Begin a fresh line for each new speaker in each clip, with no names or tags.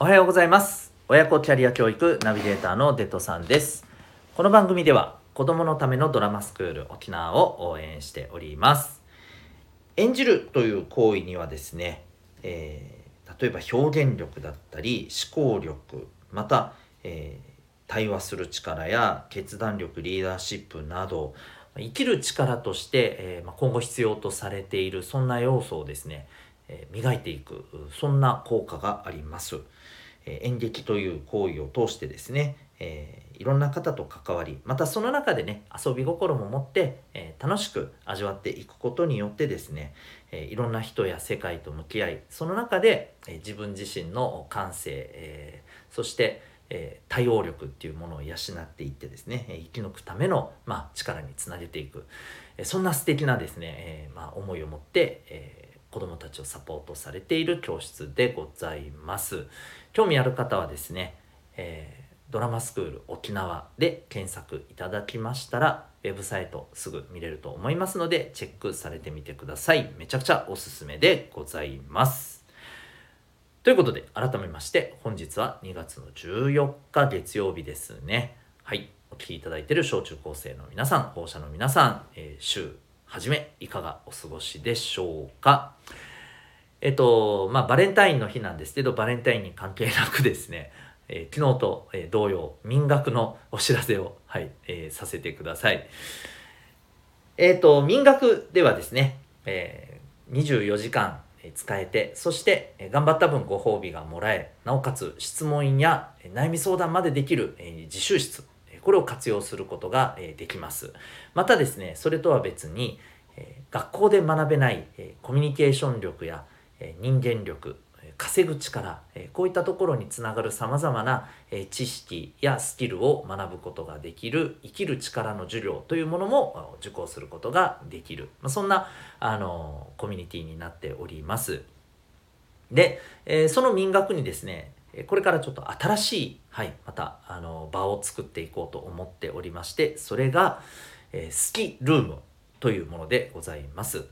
おはようございます。親子キャリア教育ナビゲーターのデトさんです。この番組では子供のためのドラマスクール沖縄を応援しております。演じるという行為にはですね、えー、例えば表現力だったり思考力また、えー、対話する力や決断力リーダーシップなど生きる力として、えー、ま今後必要とされているそんな要素をですね、え磨いていくそんな効果があります。え演劇という行為を通してですね、え、いろんな方と関わりまたその中でね遊び心も持って、え、楽しく味わっていくことによってですね、え、いろんな人や世界と向き合いその中で、え自分自身の感性、えそして、え対応力っていうものを養っていってですね生き抜くための、まあ、力につなげていく、えそんな素敵なですね、えまあ、思いを持って、え子どもたちをサポートされている教室でございます。興味ある方はですね、えー、ドラマスクール沖縄で検索いただきましたら、ウェブサイトすぐ見れると思いますので、チェックされてみてください。めちゃくちゃおすすめでございます。ということで、改めまして、本日は2月の14日月曜日ですね。はい。お聴きいただいている小中高生の皆さん、保護者の皆さん、えー、週はじめいかがお過ごしでしょうか？えっとまあバレンタインの日なんですけどバレンタインに関係なくですね、えー、昨日と、えー、同様民学のお知らせを、はいえー、させてください。えっ、と民学ではですね、えー、24時間使えてそして頑張った分ご褒美がもらえなおかつ質問や悩み相談までできる自習室これを活用することができます。またですね、それとは別に、学校で学べないコミュニケーション力や人間力、稼ぐ力、こういったところにつながる様々な知識やスキルを学ぶことができる生きる力の授業というものも受講することができる。そんなあのコミュニティになっております。で、その民学にですね、これからちょっと新しい、はい、また、あの、場を作っていこうと思っておりまして、それが、えー、好きルームというものでございます。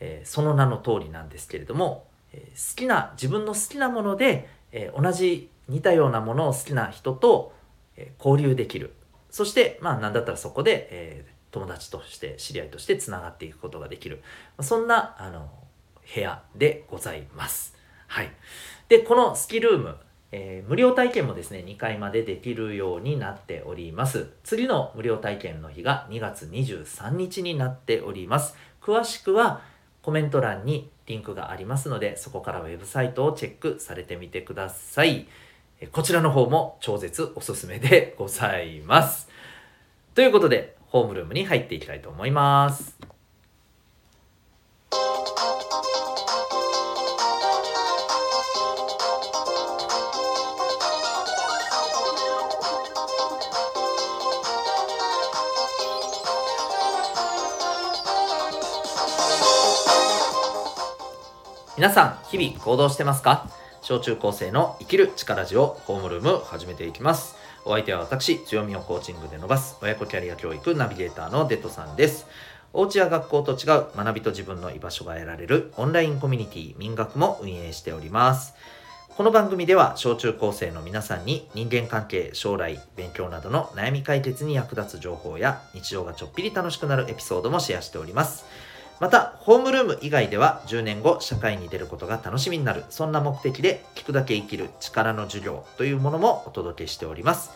えー、その名の通りなんですけれども、えー、好きな、自分の好きなもので、え同じ似たようなものを好きな人と、え交流できる。そして、まあ、なんだったらそこで、え友達として、知り合いとしてつながっていくことができる。そんな、あの、部屋でございます。はい。で、このスキルーム、えー、無料体験もですね、2回までできるようになっております。次の無料体験の日が2月23日になっております。詳しくはコメント欄にリンクがありますので、そこからウェブサイトをチェックされてみてください。こちらの方も超絶おすすめでございます。ということで、ホームルームに入っていきたいと思います。皆さん、日々行動してますか？小中高生の生きる力ジオホームルーム始めていきます。お相手は私、強みをコーチングで伸ばす親子キャリア教育ナビゲーターのデトさんです。お家や学校と違う学びと自分の居場所が得られるオンラインコミュニティ民学も運営しております。この番組では小中高生の皆さんに人間関係、将来、勉強などの悩み解決に役立つ情報や日常がちょっぴり楽しくなるエピソードもシェアしております。また、ホームルーム以外では10年後社会に出ることが楽しみになる、そんな目的で聞くだけ生きる力の授業というものもお届けしております。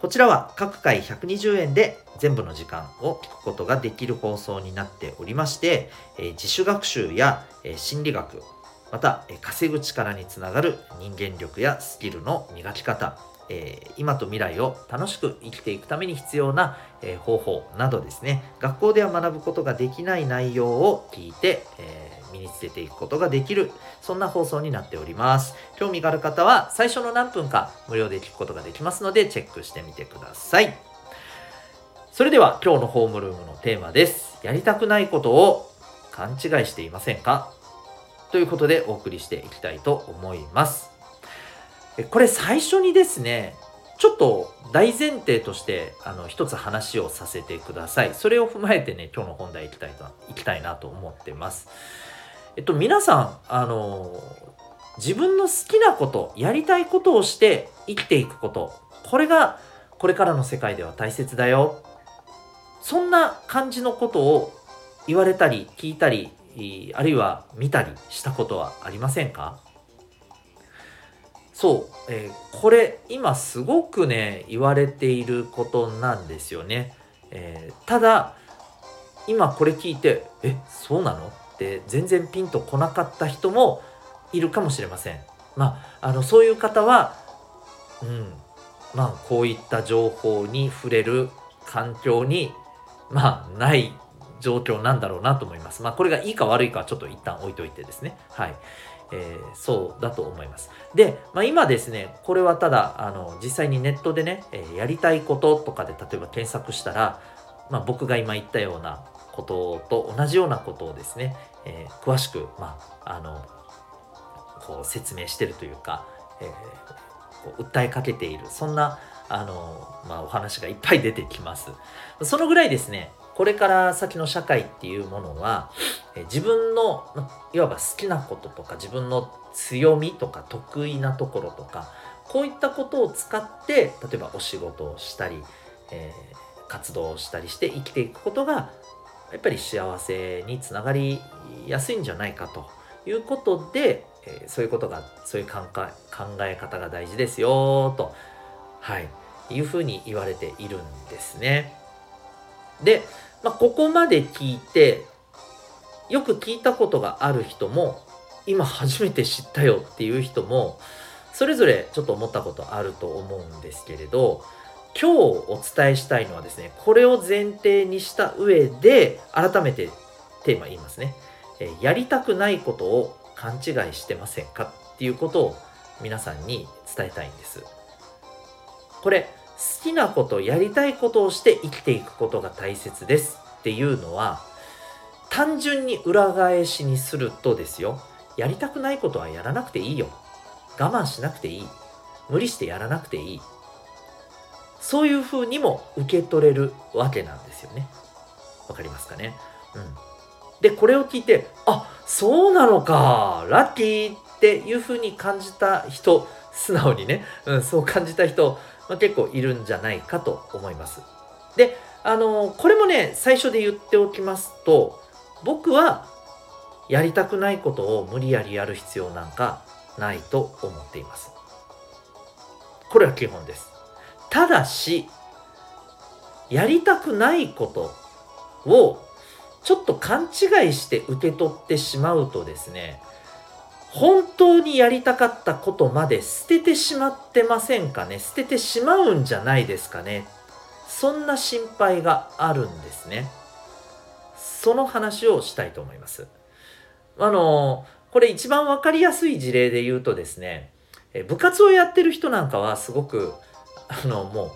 こちらは各回120円で全部の時間を聞くことができる放送になっておりまして、え自主学習や、え心理学、また、え稼ぐ力につながる人間力やスキルの磨き方、えー、今と未来を楽しく生きていくために必要な、えー、方法などですね。学校では学ぶことができない内容を聞いて、えー、身につけていくことができるそんな放送になっております。興味がある方は最初の何分か無料で聞くことができますのでチェックしてみてください。それでは今日のホームルームのテーマです。やりたくないことを勘違いしていませんか？ということでお送りしていきたいと思います。これ最初にですね、ちょっと大前提としてあの一つ話をさせてください。それを踏まえてね、今日の本題いきたいと、いきたいなと思ってます。えっと、皆さん、あの、自分の好きなことやりたいことをして生きていくことこれがこれからの世界では大切だよそんな感じのことを言われたり聞いたりあるいは見たりしたことはありませんか？そう、えー、これ今すごくね言われていることなんですよね、えー、ただ今これ聞いてえそうなの？って全然ピンとこなかった人もいるかもしれませんまああのそういう方はうんまあこういった情報に触れる環境にまあない状況なんだろうなと思います。まあこれがいいか悪いかはちょっと一旦置いといてですね。はい。えー、そうだと思います。で、まあ、今ですね、これはただ、あの、実際にネットでね、えー、やりたいこととかで例えば検索したら、まあ、僕が今言ったようなことと同じようなことをですね、えー、詳しく、まあ、あの、こう説明してるというか、えこう訴えかけている、そんな、あの、まあ、お話がいっぱい出てきます。そのぐらいですね、これから先の社会っていうものは、え自分のいわば好きなこととか自分の強みとか得意なところとかこういったことを使って例えばお仕事をしたり、えー、活動をしたりして生きていくことがやっぱり幸せにつながりやすいんじゃないかと。いうことで、えー、そういうことがそういう考え考え方が大事ですよと、はい、いうふうに言われているんですね。で、まあ、ここまで聞いてよく聞いたことがある人も今初めて知ったよっていう人もそれぞれちょっと思ったことあると思うんですけれど今日お伝えしたいのはですねこれを前提にした上で改めてテーマ言いますね、えやりたくないことを勘違いしてませんかっていうことを皆さんに伝えたいんです。これ好きなことやりたいことをして生きていくことが大切ですっていうのは単純に裏返しにするとですよ。やりたくないことはやらなくていいよ。我慢しなくていい。無理してやらなくていい。そういうふうにも受け取れるわけなんですよね。わかりますかね？うん。でこれを聞いてあそうなのかラッキーっていうふうに感じた人素直にね、うん、そう感じた人まあ、結構いるんじゃないかと思います。で、あのー、これもね、最初で言っておきますと、僕はやりたくないことを無理やりやる必要なんかないと思っています。これは基本です。ただし、やりたくないことをちょっと勘違いして受け取ってしまうとですね、本当にやりたかったことまで捨ててしまってませんかね？捨ててしまうんじゃないですかね？そんな心配があるんですね。その話をしたいと思います。あのこれ一番わかりやすい事例で言うとですね部活をやってる人なんかはすごくあのもう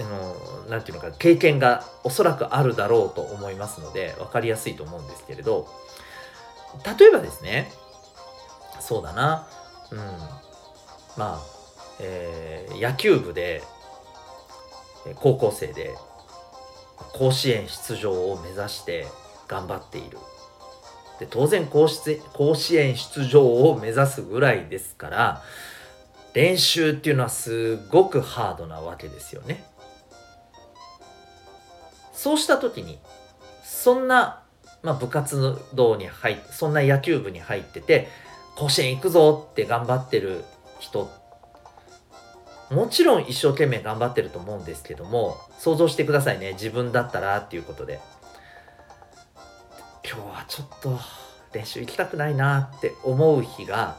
あのなていうのか経験がおそらくあるだろうと思いますので分かりやすいと思うんですけれど例えばですねそうだな。うん。まあ、えー、野球部で高校生で甲子園出場を目指して頑張っている。で当然甲子園出場を目指すぐらいですから練習っていうのはすごくハードなわけですよね。そうした時にそんな、まあ、部活動に入ってそんな野球部に入ってて甲子園行くぞって頑張ってる人もちろん一生懸命頑張ってると思うんですけども想像してくださいね。自分だったらっていうことで。今日はちょっと練習行きたくないなって思う日が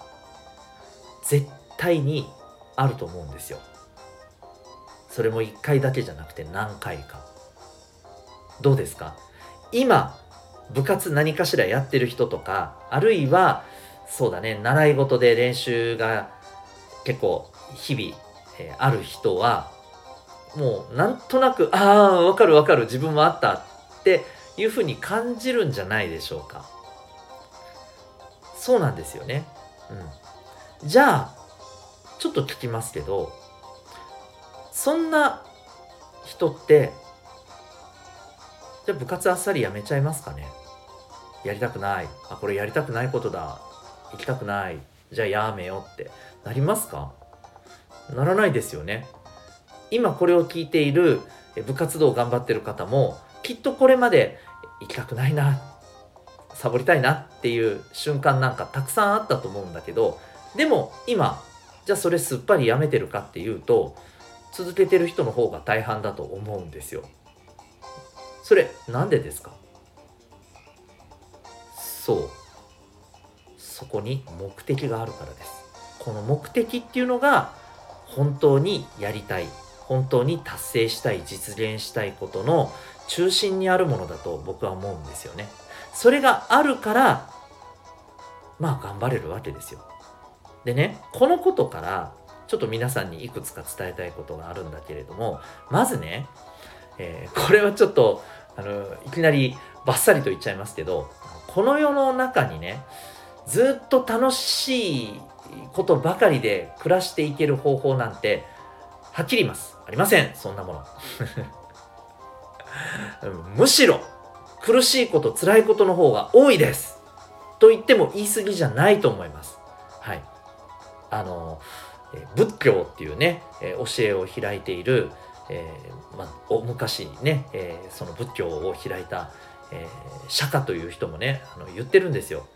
絶対にあると思うんですよ。それも1回だけじゃなくて何回か。どうですか？今部活何かしらやってる人とかあるいはそうだね。習い事で練習が結構日々、えー、ある人はもうなんとなくああわかるわかる。自分もあったっていうふうに感じるんじゃないでしょうか。そうなんですよね。うん。じゃあちょっと聞きますけどそんな人ってじゃあ部活あっさりやめちゃいますかね。やりたくない。あこれやりたくないことだ。行きたくない。じゃあやめようって。なりますか？ならないですよね。今これを聞いている部活動を頑張ってる方もきっとこれまで行きたくないなサボりたいなっていう瞬間なんかたくさんあったと思うんだけどでも今じゃあそれすっぱりやめてるかっていうと続けてる人の方が大半だと思うんですよ。それなんでですか？そう。そこに目的があるからです。この目的っていうのが本当にやりたい本当に達成したい実現したいことの中心にあるものだと僕は思うんですよね。それがあるからまあ頑張れるわけですよ。でねこのことからちょっと皆さんにいくつか伝えたいことがあるんだけれどもまずね、えー、これはちょっとあのいきなりバッサリと言っちゃいますけどこの世の中にねずっと楽しいことばかりで暮らしていける方法なんてはっきり言います。ありません。そんなもの。むしろ苦しいこと辛いことの方が多いです。と言っても言い過ぎじゃないと思います。はい。あの仏教っていうね教えを開いている、えー、まあ、昔ね、えー、その仏教を開いた、えー、釈迦という人もねあの言ってるんですよ、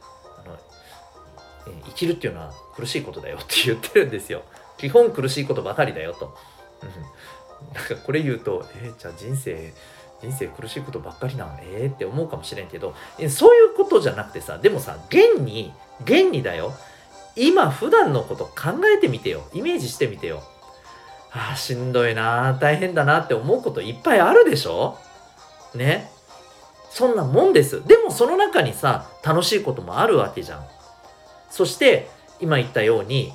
生きるっていうのは苦しいことだよって言ってるんですよ。基本苦しいことばかりだよと、うん、なんかこれ言うとえー、じゃあ人生人生苦しいことばっかりなのええー、って思うかもしれんけどそういうことじゃなくてさでもさ現に現にだよ。今普段のこと考えてみてよ。イメージしてみてよ。ああしんどいな大変だなって思うこといっぱいあるでしょ？ね？そんなもんです。でもその中にさ楽しいこともあるわけじゃんそして今言ったように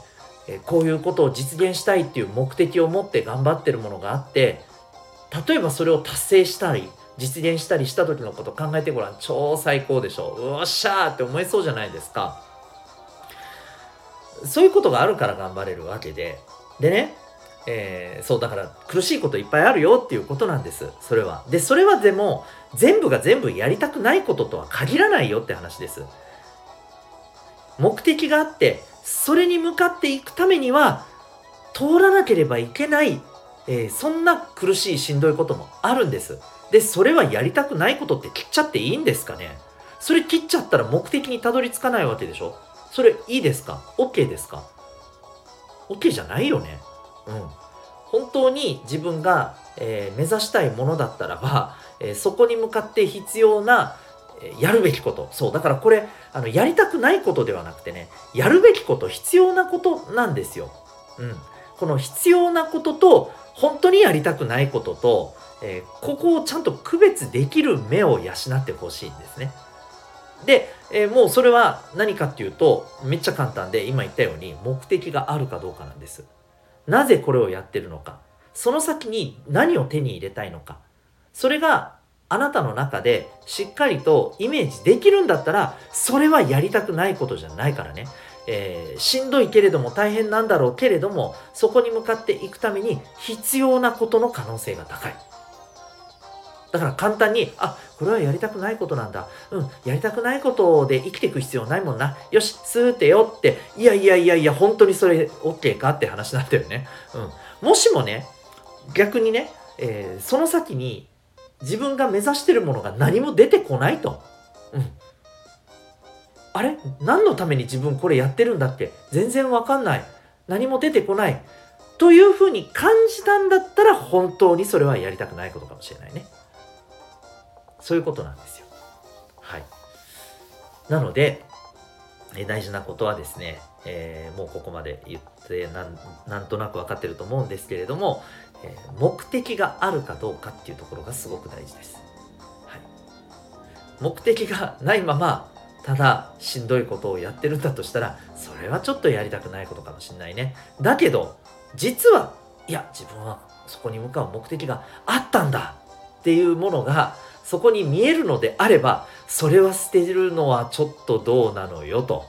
こういうことを実現したいっていう目的を持って頑張ってるものがあって例えばそれを達成したり実現したりした時のこと考えてごらん超最高でしょうおっしゃーって思えそうじゃないですかそういうことがあるから頑張れるわけで。でね、えー、そうだから苦しいこといっぱいあるよっていうことなんです。それは。で、それはでも全部が全部やりたくないこととは限らないよって話です。目的があって、それに向かっていくためには通らなければいけない、えー、そんな苦しいしんどいこともあるんです。で、それはやりたくないことって切っちゃっていいんですかね？それ切っちゃったら目的にたどり着かないわけでしょ？それいいですか ?OK ですか ?OK じゃないよね。うん。本当に自分が、えー、目指したいものだったらば、えー、そこに向かって必要な、やるべきこと。そう。だからこれ、あの、やりたくないことではなくてね、やるべきこと、必要なことなんですよ。うん。この必要なことと、本当にやりたくないことと、えここをちゃんと区別できる目を養ってほしいんですね。で、えー、もうそれは何かっていうとめっちゃ簡単で今言ったように目的があるかどうかなんですなぜこれをやってるのかその先に何を手に入れたいのかそれがあなたの中でしっかりとイメージできるんだったらそれはやりたくないことじゃないからね、えー、しんどいけれども大変なんだろうけれどもそこに向かっていくために必要なことの可能性が高いだから簡単に、あ、これはやりたくないことなんだ。うん、やりたくないことで生きていく必要ないもんな。よし、スーってよって、いやいやいやいや、本当にそれ OK かって話なんだよね。うん。もしもね、逆にね、えー、その先に自分が目指してるものが何も出てこないと。うん。あれ？何のために自分これやってるんだって？全然わかんない。何も出てこない。というふうに感じたんだったら本当にそれはやりたくないことかもしれないね。そういうことなんですよ。はい。なので、え大事なことはですね、えー、もうここまで言ってなんとなく分かってると思うんですけれども、えー、目的があるかどうかっていうところがすごく大事です。はい、目的がないままただしんどいことをやってるんだとしたらそれはちょっとやりたくないことかもしれないね。だけど実はいや自分はそこに向かう目的があったんだっていうものがそこに見えるのであればそれは捨てるのはちょっとどうなのよと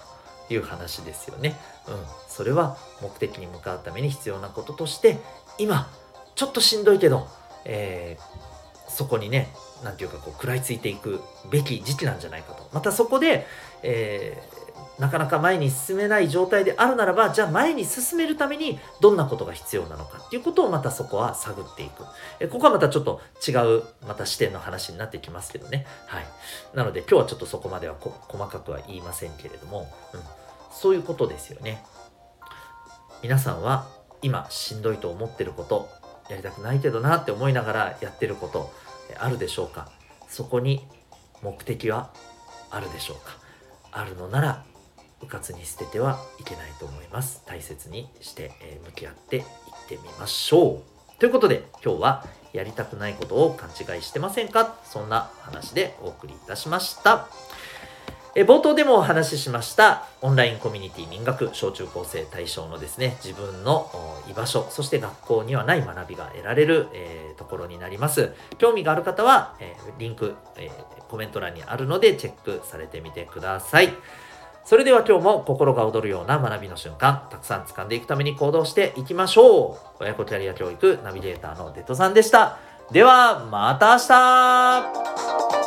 いう話ですよね。うん、それは目的に向かうために必要なこととして今ちょっとしんどいけど、えー、そこにね何て言うかこう食らいついていくべき時期なんじゃないかとまたそこで、えー、なかなか前に進めない状態であるならばじゃあ前に進めるためにどんなことが必要なのか。っていうことをまたそこは探っていく。えここはまたちょっと違うまた視点の話になってきますけどね。はい。なので今日はちょっとそこまでは細かくは言いませんけれども、うん、そういうことですよね。皆さんは今しんどいと思ってることやりたくないけどなって思いながらやってることあるでしょうか？そこに目的はあるでしょうか？あるのならうかつに捨ててはいけないと思います。大切にして、え向き合っていってみましょう。ということで今日はやりたくないことを勘違いしてませんか？そんな話でお送りいたしました。え冒頭でもお話ししましたオンラインコミュニティ民学小中高生対象のですね自分の居場所そして学校にはない学びが得られる、えー、ところになります。興味がある方は、えー、リンク、えー、コメント欄にあるのでチェックされてみてください。それでは今日も心が躍るような学びの瞬間たくさん掴んでいくために行動していきましょう。親子キャリア教育ナビゲーターのデトさんでした。ではまた明日。